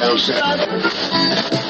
Joseph.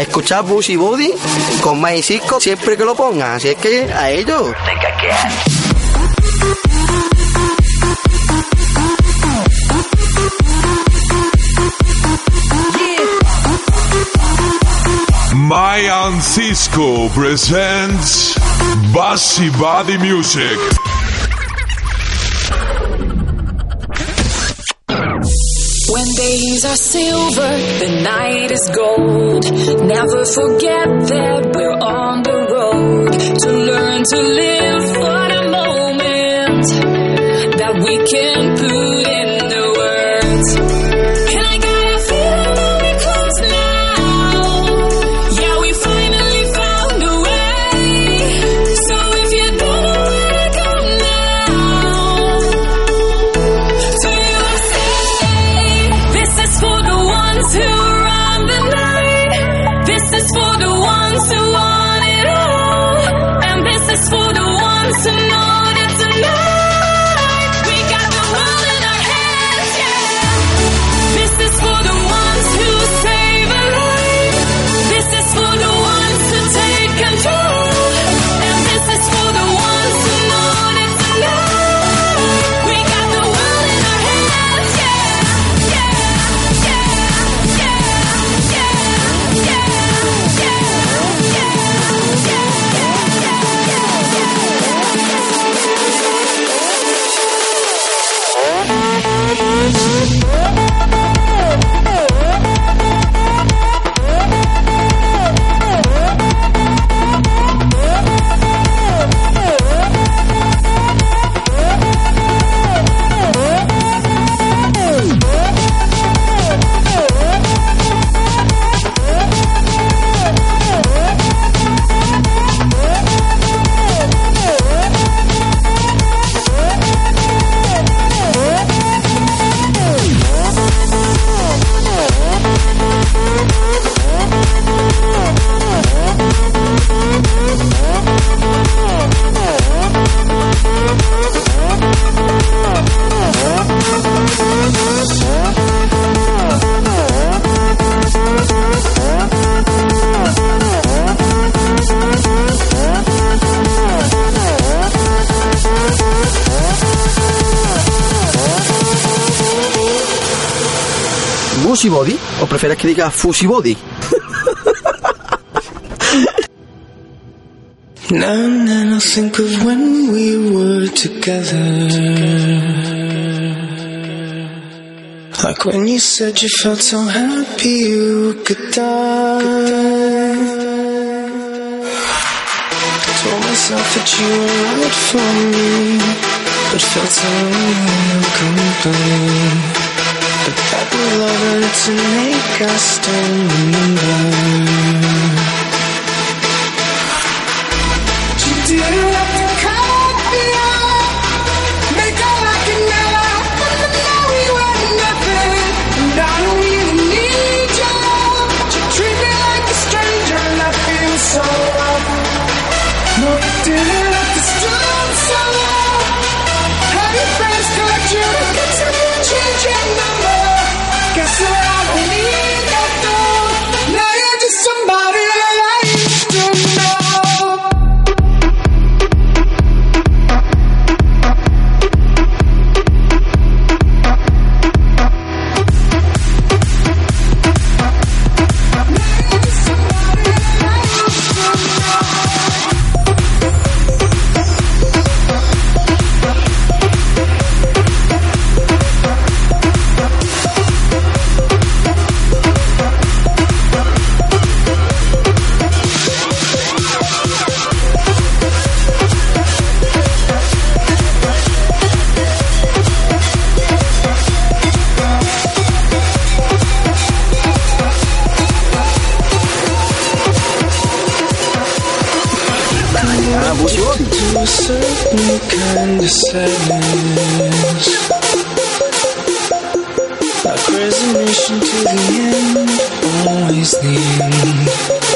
Escuchar Bushy Body con Mayer Cisco siempre que lo pongan. Así es que a ellos. Mayan Cisco presents Bassy Body Music. When days are silver, the night is gold. Never forget that we're on the road to learn to live for the moment that we can put prefieres que diga Body. Now and then I think of when we were together. Like when you said you felt so happy you could die. Told myself that you were right for me, but felt so of company. But that was love and to make us remember. You didn't sadness. A crazy to the end, always the end.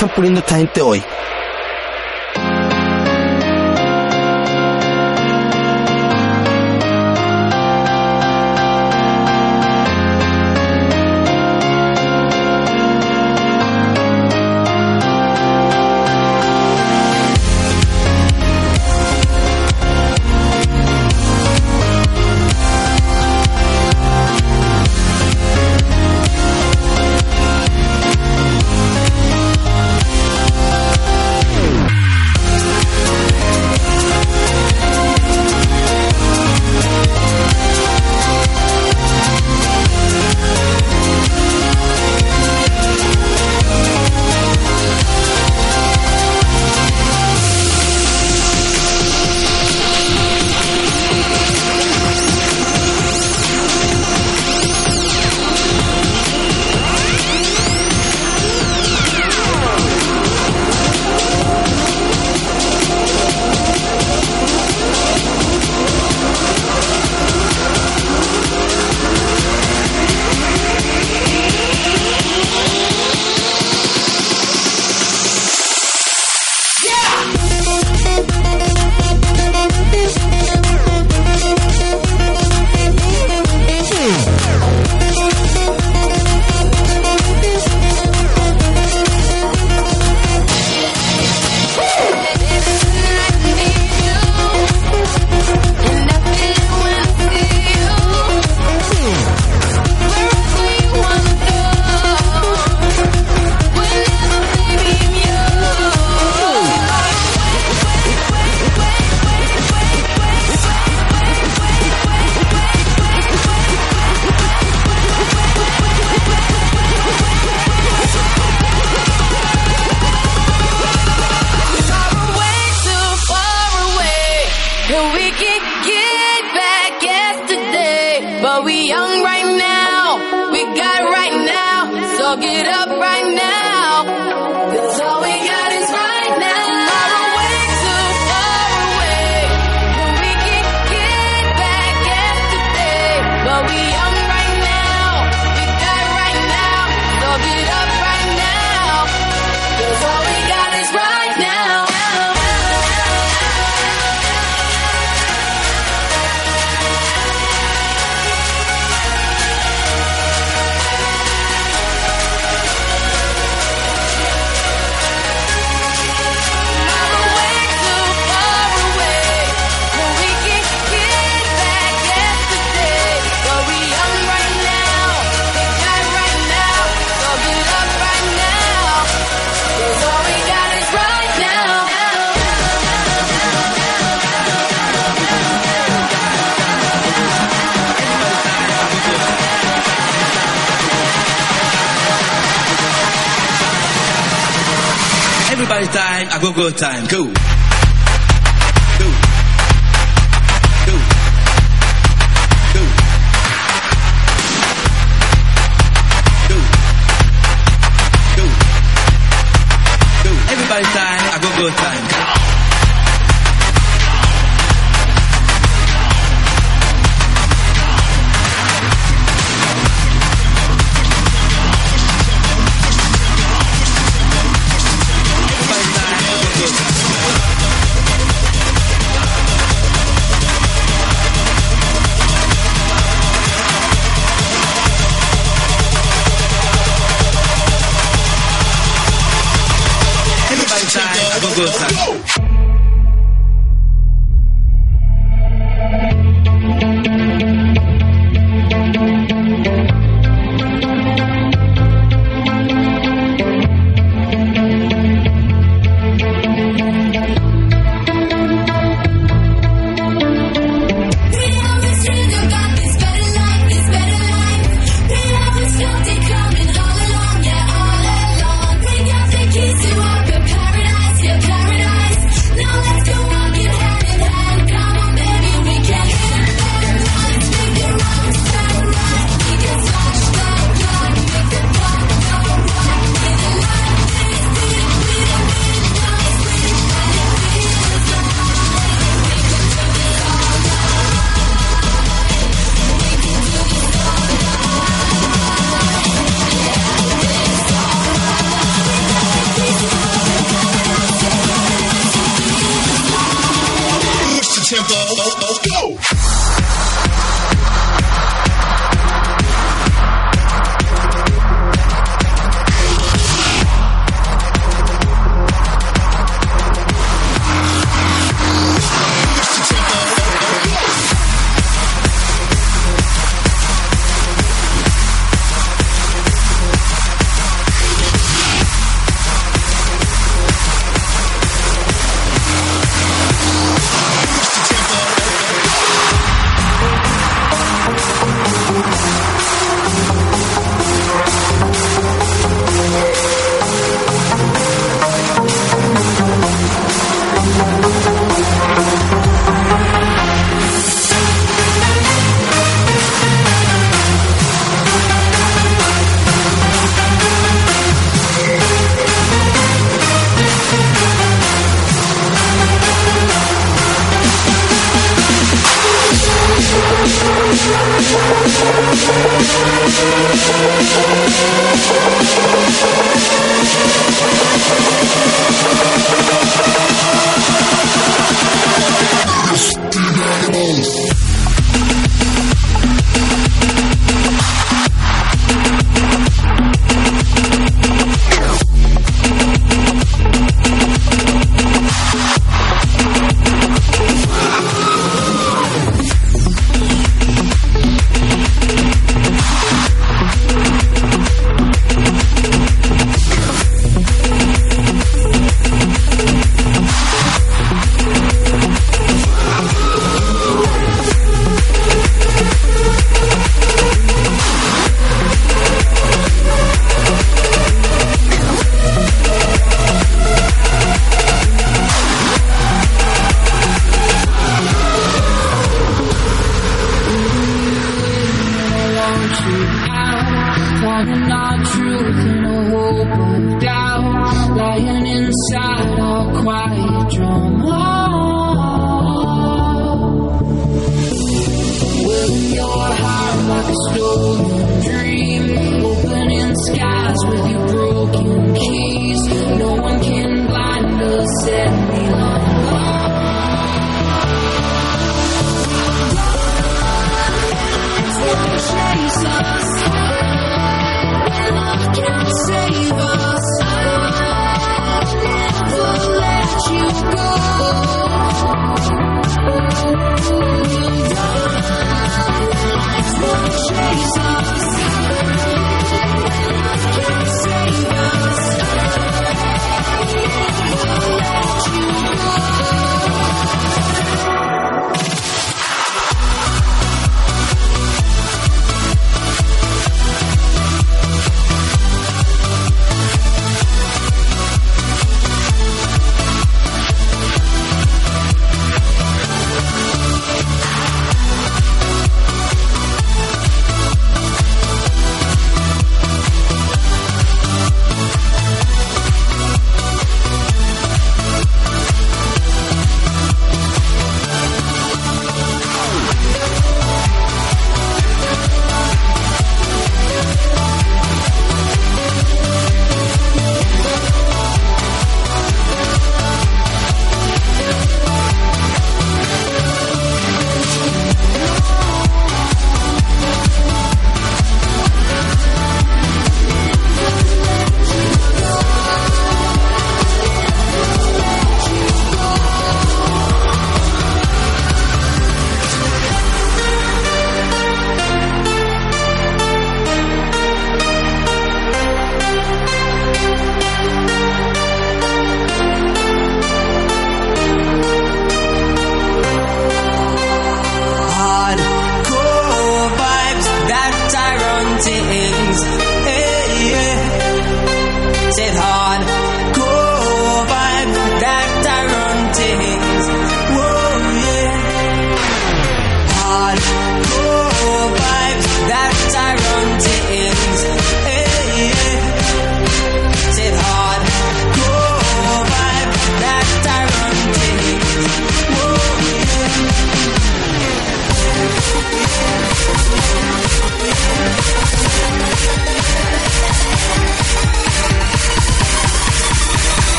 están poniendo esta gente hoy. Time, I go go time. Go.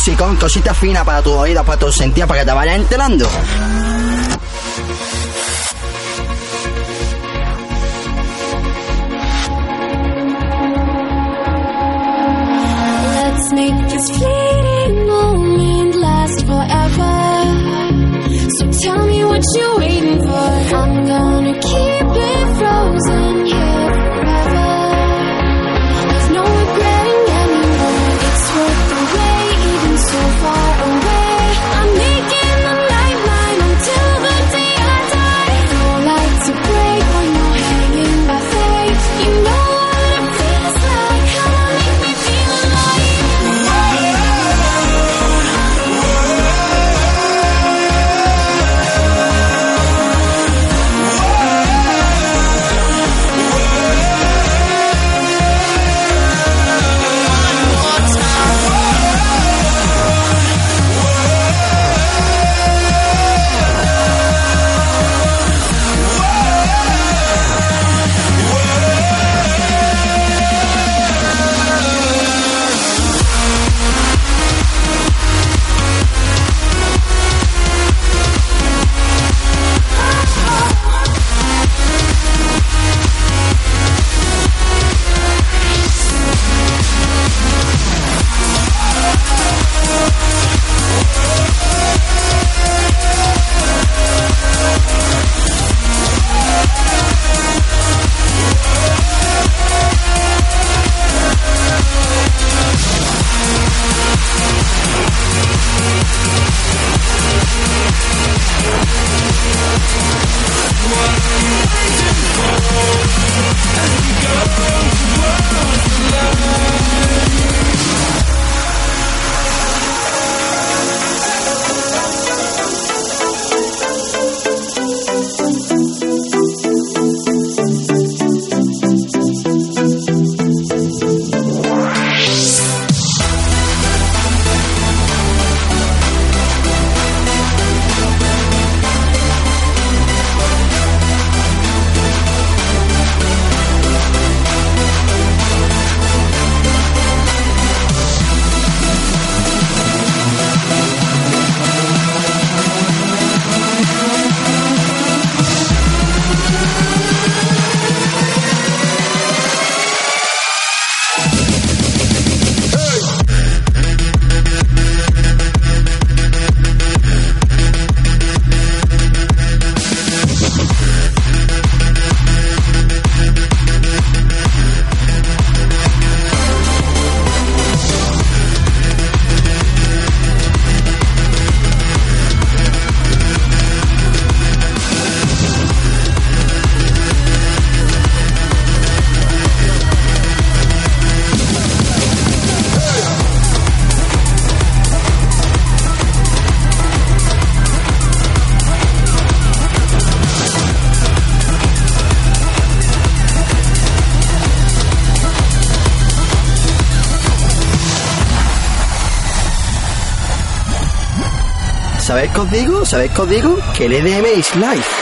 musicón, cositas finas para tus oídos, para tus sentidos, para que te vayan enterando. ¿Sabéis qué os digo? ¿Sabéis qué os digo? Que el EDM is life.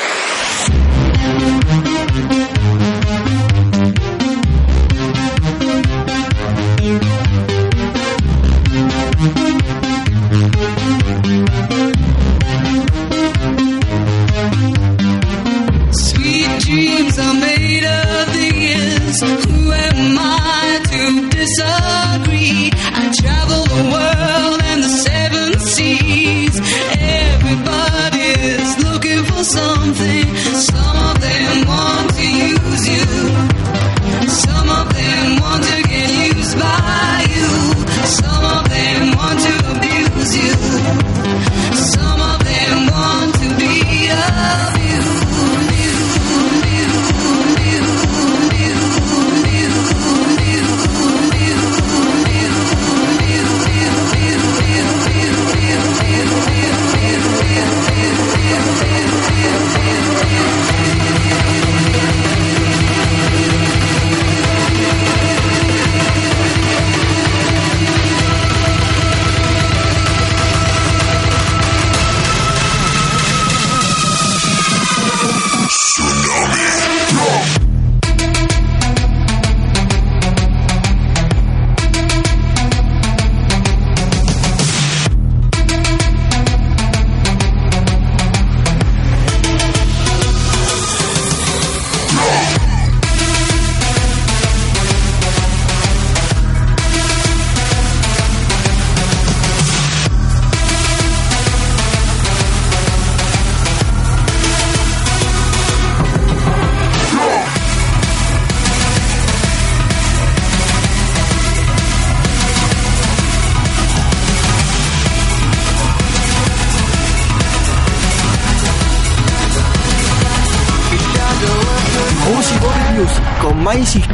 Con My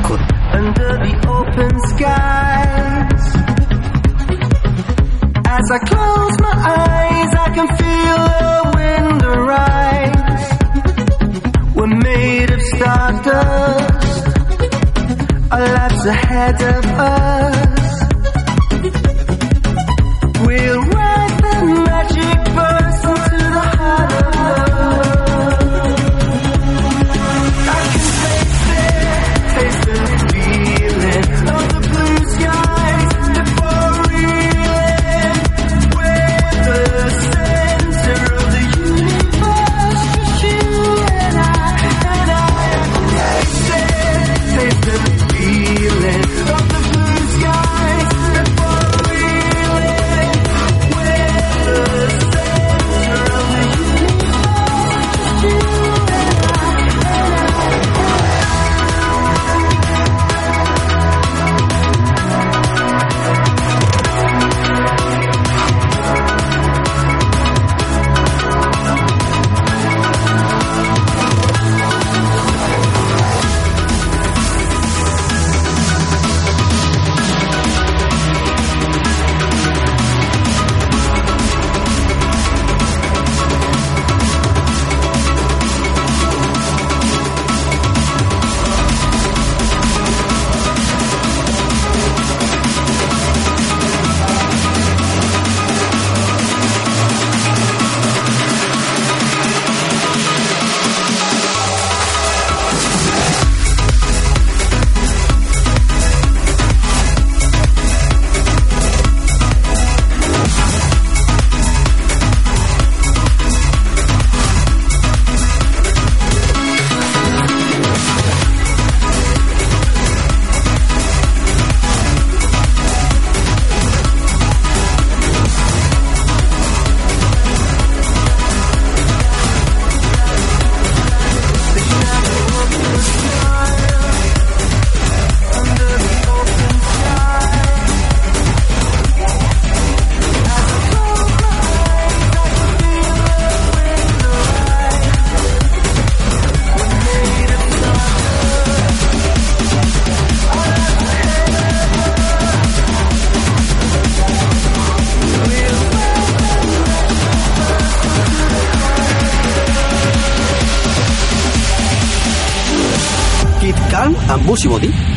amb Busy Body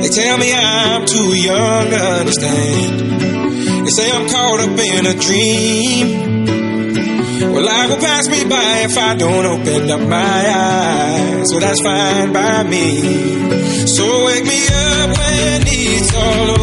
They tell me I'm too young to understand. They say I'm caught up in a dream. Well, life will pass me by if I don't open up my eyes. So that's fine by me. So wake me up when it's all over.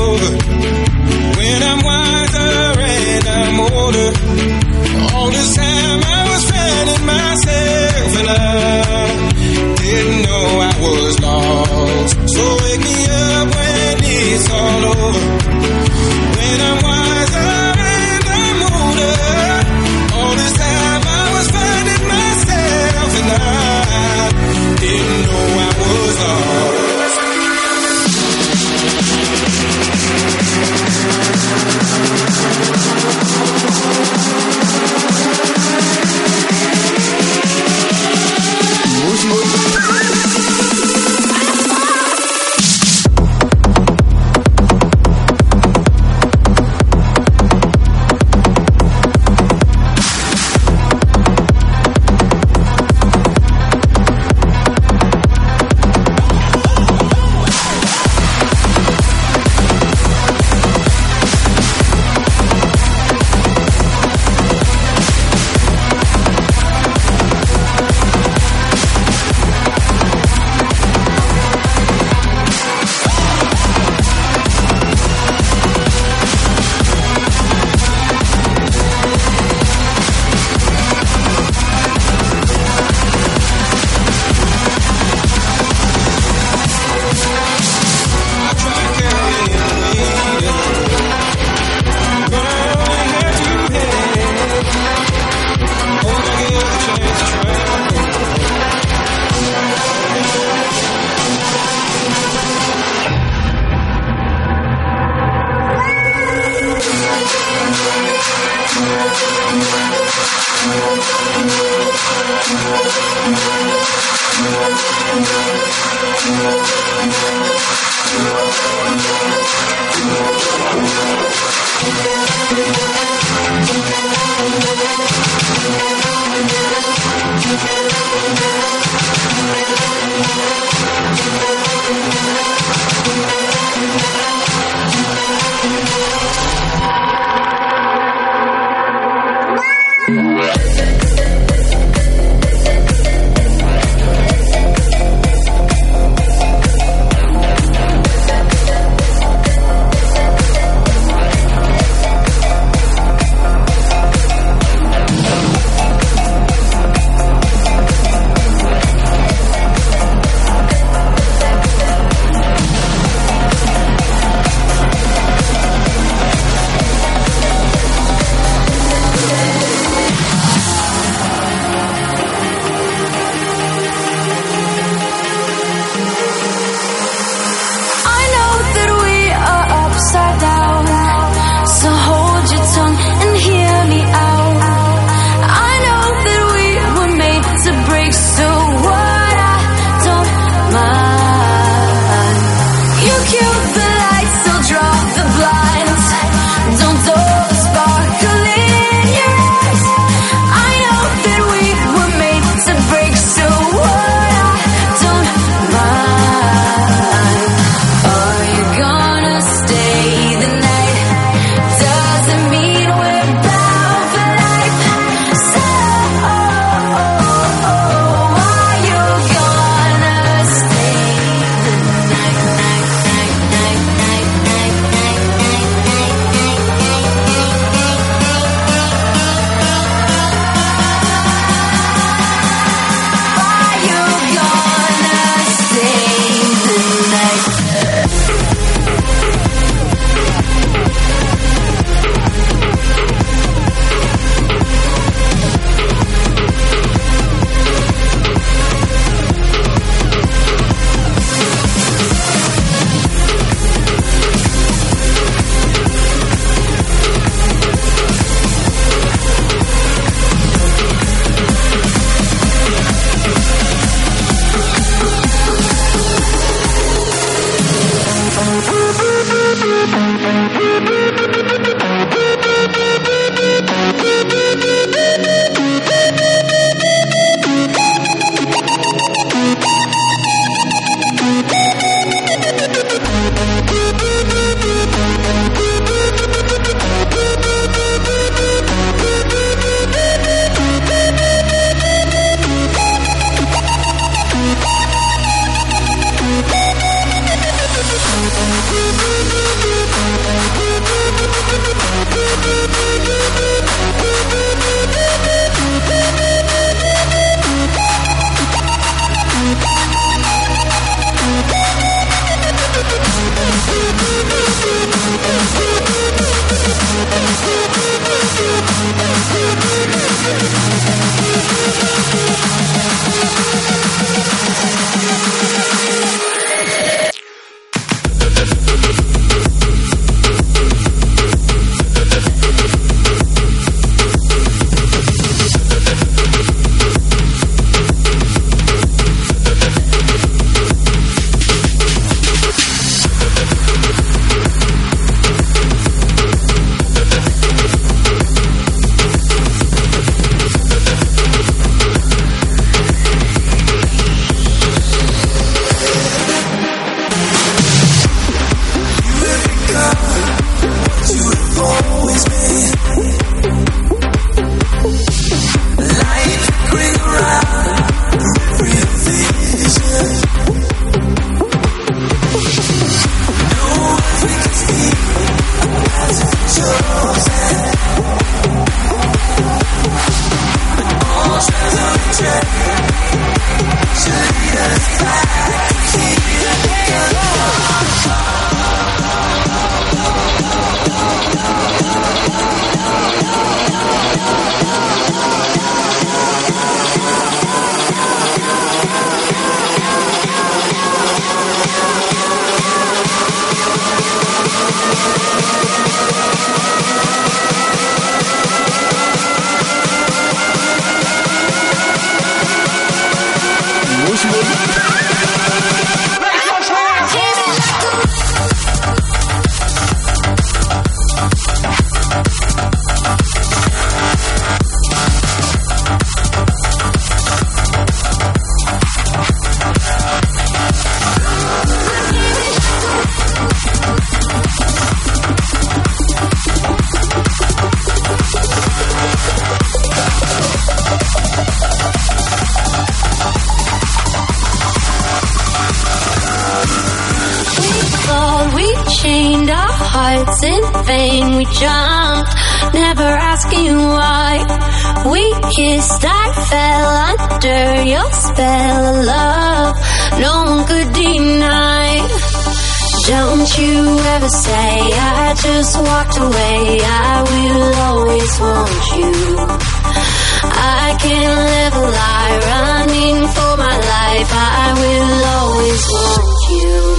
just walked away, I will always want you. I can't live a lie running for my life. I will always want you.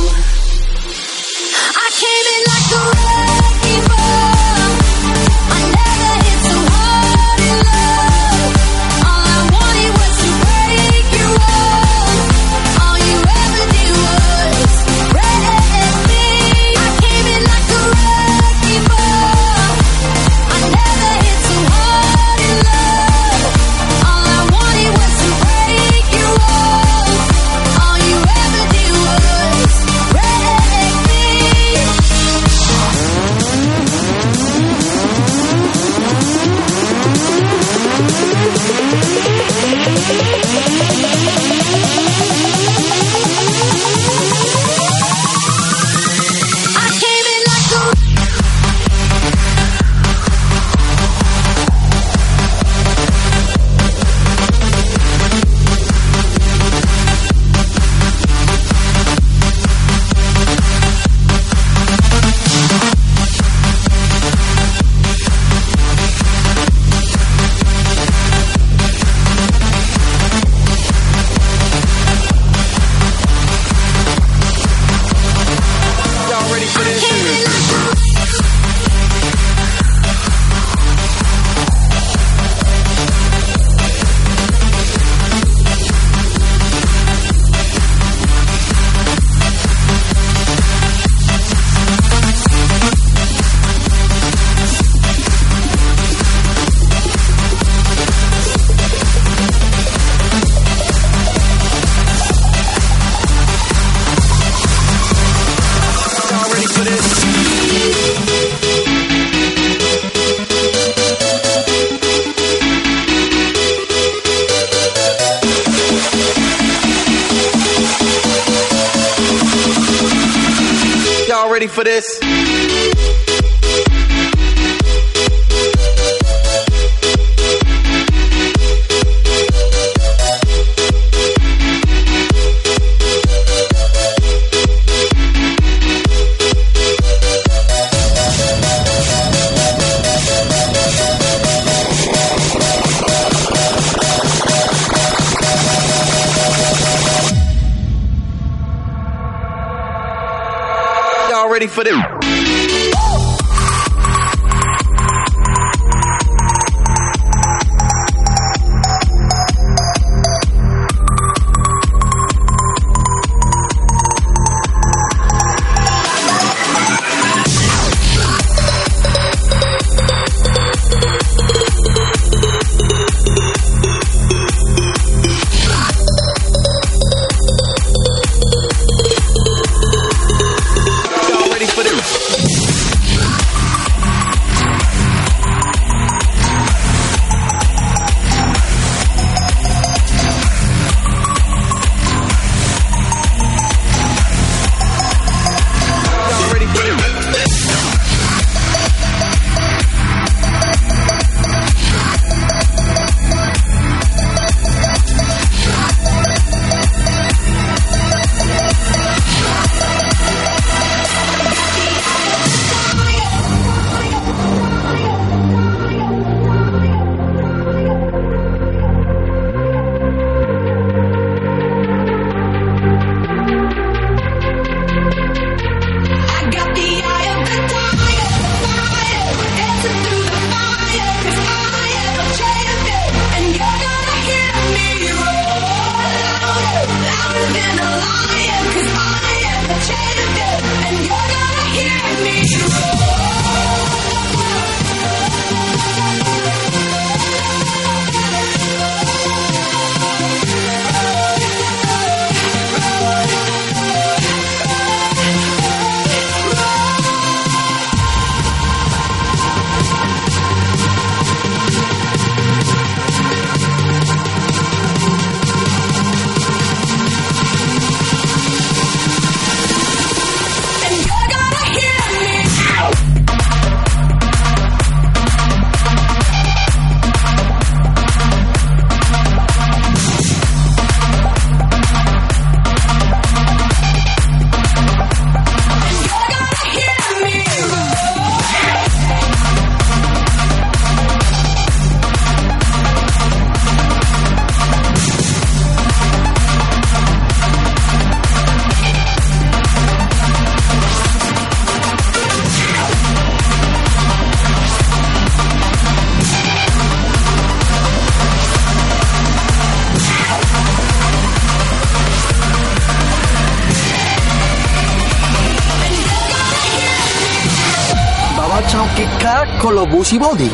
Lobos y Body.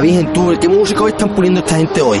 Virgen, tú, ¿qué música están poniendo esta gente hoy?